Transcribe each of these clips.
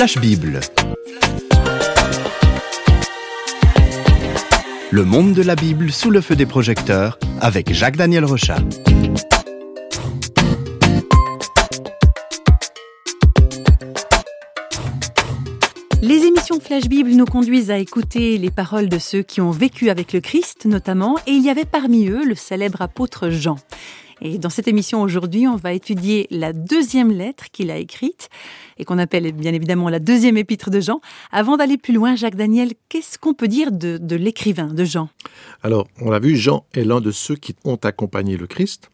Flash Bible. Le monde de la Bible sous le feu des projecteurs avec Jacques-Daniel Rochat. Les émissions Flash Bible nous conduisent à écouter les paroles de ceux qui ont vécu avec le Christ notamment, et il y avait parmi eux le célèbre apôtre Jean. Et dans cette émission aujourd'hui, on va étudier la deuxième lettre qu'il a écrite et qu'on appelle bien évidemment la deuxième épître de Jean. Avant d'aller plus loin, Jacques Daniel, qu'est-ce qu'on peut dire de, l'écrivain, de Jean? Alors, on l'a vu, Jean est l'un de ceux qui ont accompagné le Christ.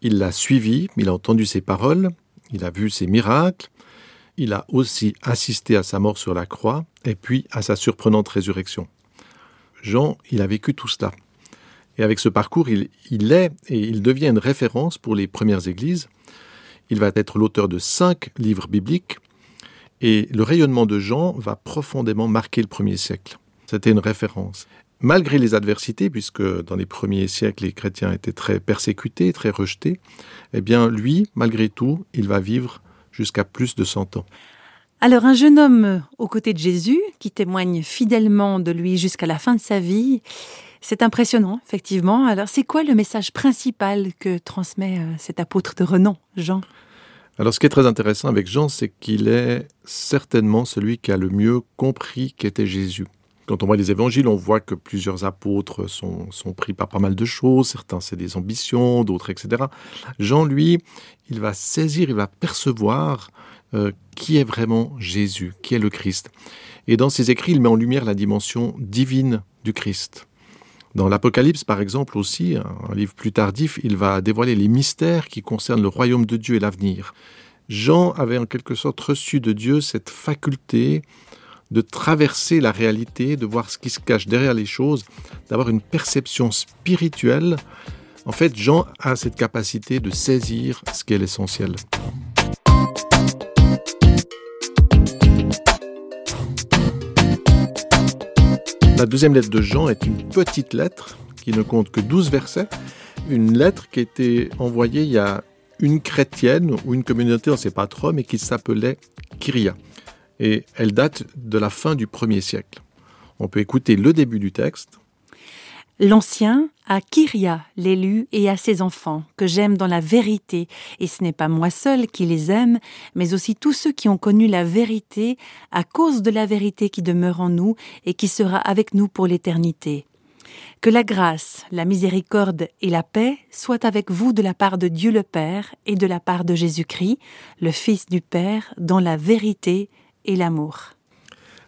Il l'a suivi, il a entendu ses paroles, il a vu ses miracles, il a aussi assisté à sa mort sur la croix et puis à sa surprenante résurrection. Jean, il a vécu tout cela. Et avec ce parcours, il, est et il devient une référence pour les premières églises. Il va être l'auteur de cinq livres bibliques et le rayonnement de Jean va profondément marquer le premier siècle. C'était une référence. Malgré les adversités, puisque dans les premiers siècles, les chrétiens étaient très persécutés, très rejetés, eh bien, lui, malgré tout, il va vivre jusqu'à plus de 100 ans. Alors un jeune homme aux côtés de Jésus, qui témoigne fidèlement de lui jusqu'à la fin de sa vie, c'est impressionnant, effectivement. Alors, c'est quoi le message principal que transmet euh, cet apôtre de renom, Jean? Alors, ce qui est très intéressant avec Jean, c'est qu'il est certainement celui qui a le mieux compris qu'était Jésus. Quand on voit les évangiles, on voit que plusieurs apôtres sont, sont pris par pas mal de choses. Certains, c'est des ambitions, d'autres, etc. Jean, lui, il va saisir, il va percevoir euh, qui est vraiment Jésus, qui est le Christ? Et dans ses écrits, il met en lumière la dimension divine du Christ. Dans l'Apocalypse, par exemple, aussi, un livre plus tardif, il va dévoiler les mystères qui concernent le royaume de Dieu et l'avenir. Jean avait en quelque sorte reçu de Dieu cette faculté de traverser la réalité, de voir ce qui se cache derrière les choses, d'avoir une perception spirituelle. En fait, Jean a cette capacité de saisir ce qui est l'essentiel. La deuxième lettre de Jean est une petite lettre qui ne compte que 12 versets. Une lettre qui a été envoyée il y a une chrétienne ou une communauté, on ne sait pas trop, mais qui s'appelait Kyria. Et elle date de la fin du premier siècle. On peut écouter le début du texte. L'Ancien à Kyria, l'élu, et à ses enfants, que j'aime dans la vérité, et ce n'est pas moi seul qui les aime, mais aussi tous ceux qui ont connu la vérité, à cause de la vérité qui demeure en nous et qui sera avec nous pour l'éternité. Que la grâce, la miséricorde et la paix soient avec vous de la part de Dieu le Père et de la part de Jésus-Christ, le Fils du Père, dans la vérité et l'amour.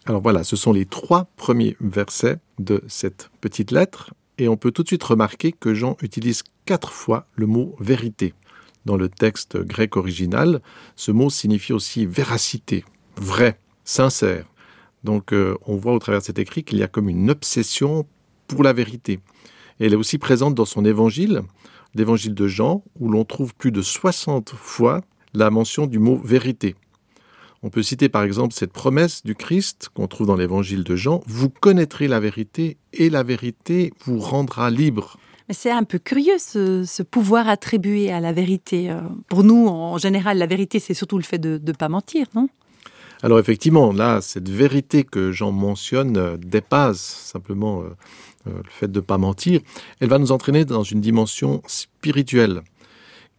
Alors voilà, ce sont les trois premiers versets de cette petite lettre et on peut tout de suite remarquer que Jean utilise quatre fois le mot vérité. Dans le texte grec original, ce mot signifie aussi véracité, vrai, sincère. Donc euh, on voit au travers de cet écrit qu'il y a comme une obsession pour la vérité. Elle est aussi présente dans son évangile, l'évangile de Jean, où l'on trouve plus de 60 fois la mention du mot vérité. On peut citer par exemple cette promesse du Christ qu'on trouve dans l'évangile de Jean, Vous connaîtrez la vérité et la vérité vous rendra libre. Mais c'est un peu curieux ce, ce, pouvoir attribué à la vérité. Euh, pour nous, en général, la vérité, c'est surtout le fait de ne pas mentir, non? Alors effectivement, là, cette vérité que Jean mentionne euh, dépasse simplement euh, le fait de ne pas mentir. Elle va nous entraîner dans une dimension spirituelle.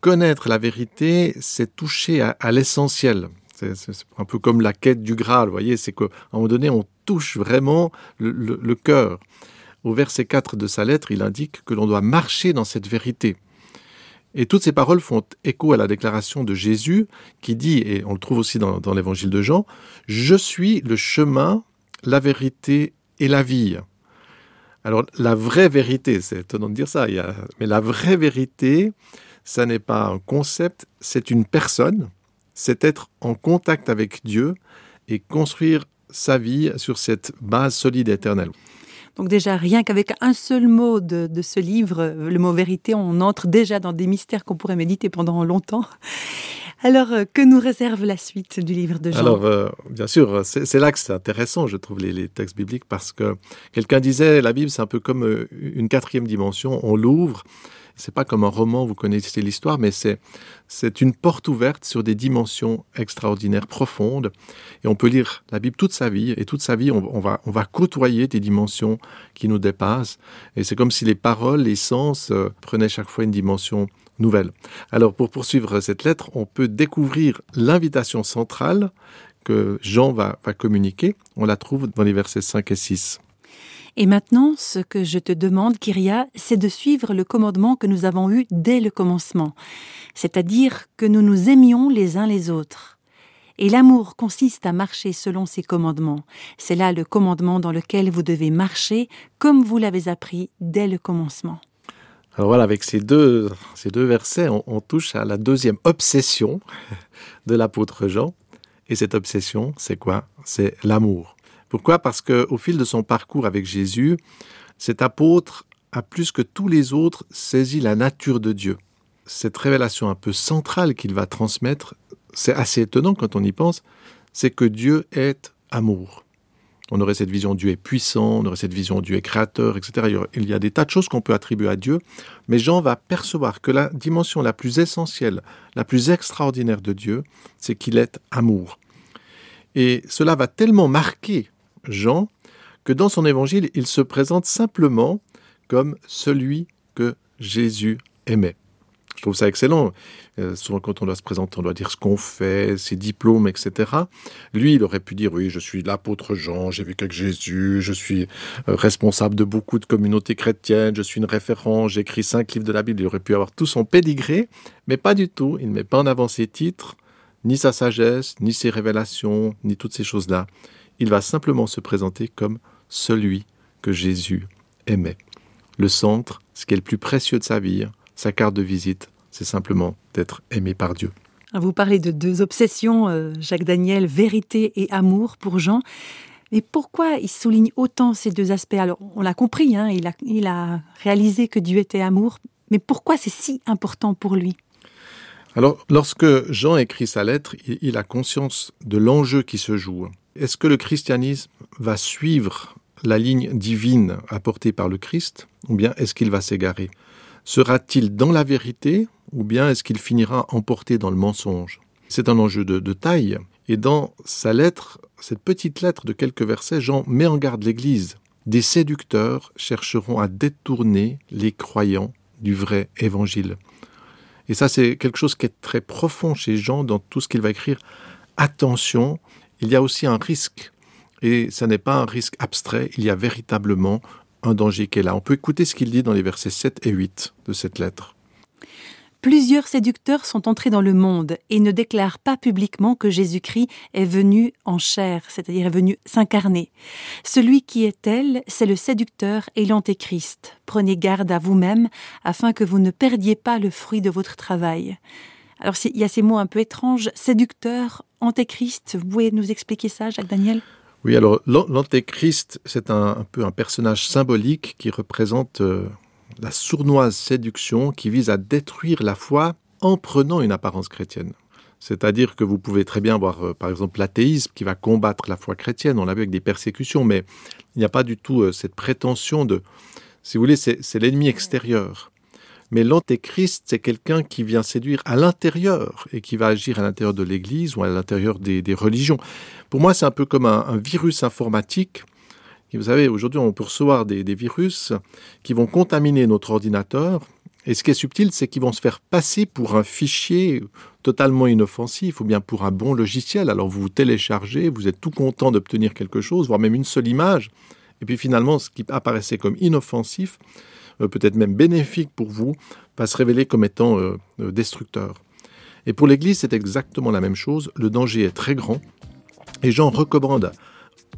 Connaître la vérité, c'est toucher à, à l'essentiel. C'est un peu comme la quête du Graal, vous voyez, c'est qu'à un moment donné, on touche vraiment le, cœur. Au verset 4 de sa lettre, il indique que l'on doit marcher dans cette vérité. Et toutes ces paroles font écho à la déclaration de Jésus qui dit, et on le trouve aussi dans, l'évangile de Jean, Je suis le chemin, la vérité et la vie. Alors la vraie vérité, c'est étonnant de dire ça, mais la vraie vérité, ça n'est pas un concept, c'est une personne, c'est être en contact avec Dieu et construire sa vie sur cette base solide et éternelle. Donc déjà, rien qu'avec un seul mot de, de, ce livre, le mot vérité, on entre déjà dans des mystères qu'on pourrait méditer pendant longtemps. Alors, euh, que nous réserve la suite du livre de Jean? Alors, euh, bien sûr, c'est là que c'est intéressant, je trouve, les, les, textes bibliques, parce que quelqu'un disait, la Bible, c'est un peu comme euh, une quatrième dimension, on l'ouvre, C'est pas comme un roman, vous connaissez l'histoire, mais c'est c'est une porte ouverte sur des dimensions extraordinaires, profondes. Et on peut lire la Bible toute sa vie, et toute sa vie, on, va on va côtoyer des dimensions qui nous dépassent. Et c'est comme si les paroles, les sens euh, prenaient chaque fois une dimension nouvelle. Alors pour poursuivre cette lettre, on peut découvrir l'invitation centrale que Jean va, va communiquer. On la trouve dans les versets 5 et 6. Et maintenant, ce que je te demande, Kyria, c'est de suivre le commandement que nous avons eu dès le commencement, c'est-à-dire que nous nous aimions les uns les autres. Et l'amour consiste à marcher selon ces commandements. C'est là le commandement dans lequel vous devez marcher, comme vous l'avez appris dès le commencement. Alors voilà, avec ces deux, ces deux versets, on, on touche à la deuxième obsession de l'apôtre Jean. Et cette obsession, c'est quoi? C'est l'amour. Pourquoi? Parce qu'au fil de son parcours avec Jésus, cet apôtre a plus que tous les autres saisi la nature de Dieu. Cette révélation un peu centrale qu'il va transmettre, c'est assez étonnant quand on y pense, c'est que Dieu est amour. On aurait cette vision Dieu est puissant, on aurait cette vision Dieu est créateur, etc. Il y a des tas de choses qu'on peut attribuer à Dieu, mais Jean va percevoir que la dimension la plus essentielle, la plus extraordinaire de Dieu, c'est qu'il est amour. Et cela va tellement marquer Jean que dans son évangile, il se présente simplement comme celui que Jésus aimait. Je trouve ça excellent. Euh, souvent, quand on doit se présenter, on doit dire ce qu'on fait, ses diplômes, etc. Lui, il aurait pu dire oui, je suis l'apôtre Jean, j'ai vécu avec Jésus, je suis euh, responsable de beaucoup de communautés chrétiennes, je suis une référence, j'écris cinq livres de la Bible. Il aurait pu avoir tout son pédigré, mais pas du tout. Il ne met pas en avant ses titres, ni sa sagesse, ni ses révélations, ni toutes ces choses-là. Il va simplement se présenter comme celui que Jésus aimait. Le centre, ce qui est le plus précieux de sa vie, sa carte de visite, c'est simplement d'être aimé par Dieu. Vous parlez de deux obsessions, euh, Jacques Daniel, vérité et amour pour Jean. Mais pourquoi il souligne autant ces deux aspects? Alors, on l'a compris, hein, il, a, il a réalisé que Dieu était amour, mais pourquoi c'est si important pour lui? Alors, lorsque Jean écrit sa lettre, il, il a conscience de l'enjeu qui se joue. Est-ce que le christianisme va suivre la ligne divine apportée par le Christ, ou bien est-ce qu'il va s'égarer? Sera-t-il dans la vérité, ou bien est-ce qu'il finira emporté dans le mensonge? C'est un enjeu de, de taille, et dans sa lettre, cette petite lettre de quelques versets, Jean met en garde l'Église. Des séducteurs chercheront à détourner les croyants du vrai évangile. Et ça, c'est quelque chose qui est très profond chez Jean dans tout ce qu'il va écrire. Attention, il y a aussi un risque. Et ce n'est pas un risque abstrait, il y a véritablement un danger qui est là. On peut écouter ce qu'il dit dans les versets 7 et 8 de cette lettre. Plusieurs séducteurs sont entrés dans le monde et ne déclarent pas publiquement que Jésus-Christ est venu en chair, c'est-à-dire est venu s'incarner. Celui qui est tel, c'est le séducteur et l'antéchrist. Prenez garde à vous-même afin que vous ne perdiez pas le fruit de votre travail. Alors il y a ces mots un peu étranges, séducteur, antéchrist. Vous pouvez nous expliquer ça, Jacques Daniel? Oui, alors l'antéchrist, c'est un, peu un personnage symbolique qui représente euh, la sournoise séduction qui vise à détruire la foi en prenant une apparence chrétienne. C'est-à-dire que vous pouvez très bien voir, euh, par exemple, l'athéisme qui va combattre la foi chrétienne, on l'a vu avec des persécutions, mais il n'y a pas du tout euh, cette prétention de, si vous voulez, c'est l'ennemi extérieur. Mais l'antéchrist, c'est quelqu'un qui vient séduire à l'intérieur et qui va agir à l'intérieur de l'Église ou à l'intérieur des, religions. Pour moi, c'est un peu comme un, virus informatique. Et vous savez, aujourd'hui, on peut recevoir des, des virus qui vont contaminer notre ordinateur. Et ce qui est subtil, c'est qu'ils vont se faire passer pour un fichier totalement inoffensif ou bien pour un bon logiciel. Alors vous vous téléchargez, vous êtes tout content d'obtenir quelque chose, voire même une seule image. Et puis finalement, ce qui apparaissait comme inoffensif, peut-être même bénéfique pour vous, va se révéler comme étant euh, destructeur. Et pour l'Église, c'est exactement la même chose. Le danger est très grand. Et Jean recommande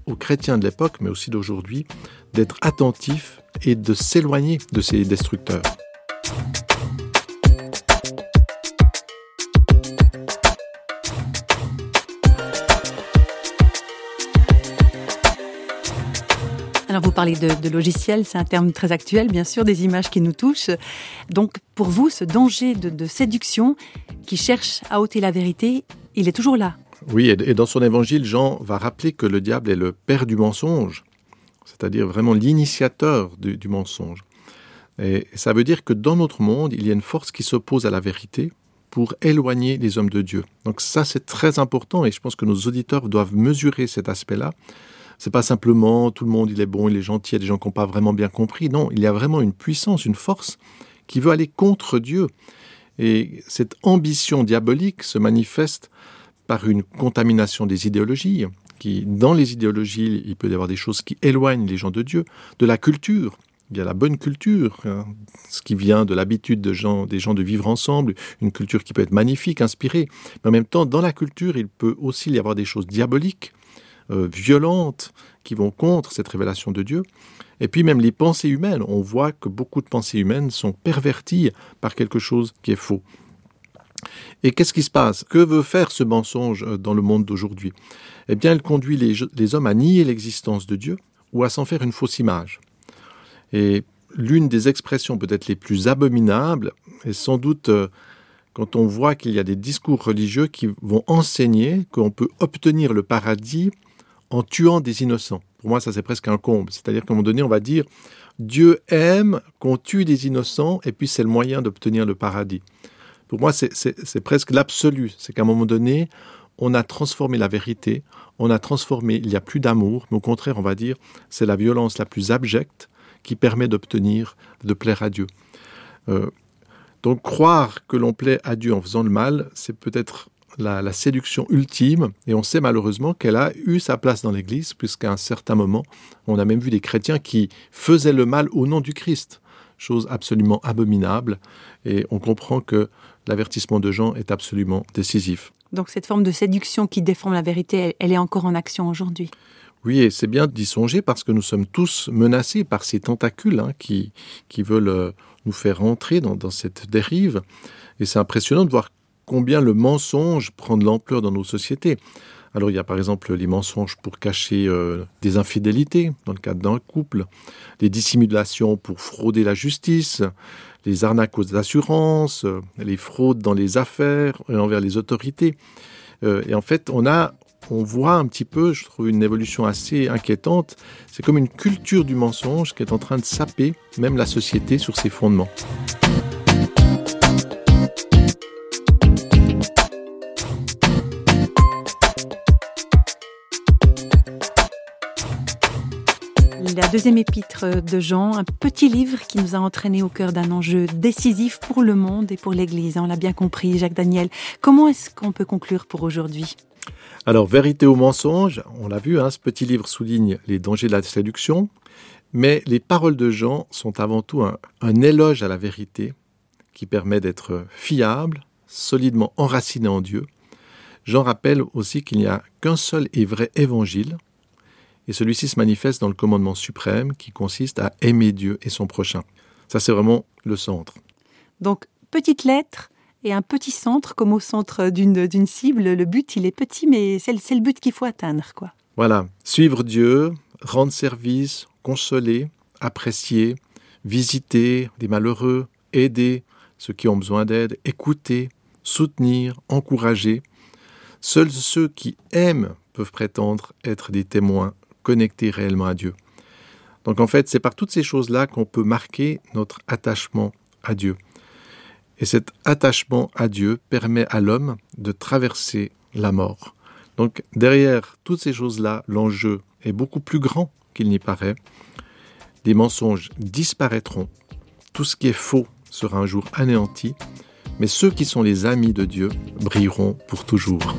aux chrétiens de l'époque, mais aussi d'aujourd'hui, d'être attentifs et de s'éloigner de ces destructeurs. Alors vous parlez de, de logiciel, c'est un terme très actuel, bien sûr, des images qui nous touchent. Donc pour vous, ce danger de, séduction qui cherche à ôter la vérité, il est toujours là. Oui, et dans son évangile, Jean va rappeler que le diable est le père du mensonge, c'est-à-dire vraiment l'initiateur du mensonge. Et ça veut dire que dans notre monde, il y a une force qui s'oppose à la vérité pour éloigner les hommes de Dieu. Donc ça, c'est très important et je pense que nos auditeurs doivent mesurer cet aspect-là. C'est pas simplement tout le monde, il est bon, il est gentil, il y a des gens qui n'ont pas vraiment bien compris. Non, il y a vraiment une puissance, une force qui veut aller contre Dieu. Et cette ambition diabolique se manifeste par une contamination des idéologies, qui, dans les idéologies, il peut y avoir des choses qui éloignent les gens de Dieu, de la culture, il y a la bonne culture, hein, ce qui vient de l'habitude des gens de vivre ensemble, une culture qui peut être magnifique, inspirée. Mais en même temps, dans la culture, il peut aussi y avoir des choses diaboliques, euh, violentes, qui vont contre cette révélation de Dieu. Et puis même les pensées humaines, on voit que beaucoup de pensées humaines sont perverties par quelque chose qui est faux. Et qu'est-ce qui se passe? Que veut faire ce mensonge euh, dans le monde d'aujourd'hui? Eh bien, il conduit les hommes à nier l'existence de Dieu ou à s'en faire une fausse image. Et l'une des expressions peut-être les plus abominables est sans doute euh, quand on voit qu'il y a des discours religieux qui vont enseigner qu'on peut obtenir le paradis en tuant des innocents. Pour moi, ça c'est presque un comble. C'est-à-dire qu'à un moment donné, on va dire Dieu aime qu'on tue des innocents et puis c'est le moyen d'obtenir le paradis. Pour moi, c'est presque l'absolu. C'est qu'à un moment donné, on a transformé la vérité, on a transformé, il n'y a plus d'amour, mais au contraire, on va dire, c'est la violence la plus abjecte, qui permet d'obtenir, de plaire à Dieu. Euh, donc croire que l'on plaît à Dieu en faisant le mal, c'est peut-être la, séduction ultime, et on sait malheureusement qu'elle a eu sa place dans l'Église, puisqu'à un certain moment, on a même vu des chrétiens qui faisaient le mal au nom du Christ, chose absolument abominable, et on comprend que l'avertissement de Jean est absolument décisif. Donc cette forme de séduction qui déforme la vérité, elle est encore en action aujourd'hui oui, et c'est bien d'y songer parce que nous sommes tous menacés par ces tentacules hein, qui, qui veulent euh, nous faire rentrer dans, cette dérive. Et c'est impressionnant de voir combien le mensonge prend de l'ampleur dans nos sociétés. Alors il y a par exemple les mensonges pour cacher euh, des infidélités dans le cadre d'un couple, les dissimulations pour frauder la justice, les arnaques aux assurances, euh, les fraudes dans les affaires et envers les autorités. et en fait, on a on voit un petit peu, je trouve, une évolution assez inquiétante. C'est comme une culture du mensonge qui est en train de saper même la société sur ses fondements. La deuxième épître de Jean, un petit livre qui nous a entraînés au cœur d'un enjeu décisif pour le monde et pour l'Église. On l'a bien compris, Jacques Daniel. Comment est-ce qu'on peut conclure pour aujourd'hui? Alors, vérité ou mensonge, on l'a vu, hein, ce petit livre souligne les dangers de la séduction, mais les paroles de Jean sont avant tout un, éloge à la vérité qui permet d'être fiable, solidement enraciné en Dieu. Jean rappelle aussi qu'il n'y a qu'un seul et vrai évangile, et celui-ci se manifeste dans le commandement suprême qui consiste à aimer Dieu et son prochain. Ça, c'est vraiment le centre. Donc, petite lettre, et un petit centre comme au centre d'une cible. Le but, il est petit, mais c'est le but qu'il faut atteindre. quoi. Voilà, suivre Dieu, rendre service, consoler, apprécier, visiter des malheureux, aider ceux qui ont besoin d'aide, écouter, soutenir, encourager. Seuls ceux qui aiment peuvent prétendre être des témoins connectés réellement à Dieu. Donc en fait, c'est par toutes ces choses-là qu'on peut marquer notre attachement à Dieu. Et cet attachement à Dieu permet à l'homme de traverser la mort. Donc derrière toutes ces choses-là, l'enjeu est beaucoup plus grand qu'il n'y paraît. Les mensonges disparaîtront, tout ce qui est faux sera un jour anéanti, mais ceux qui sont les amis de Dieu brilleront pour toujours.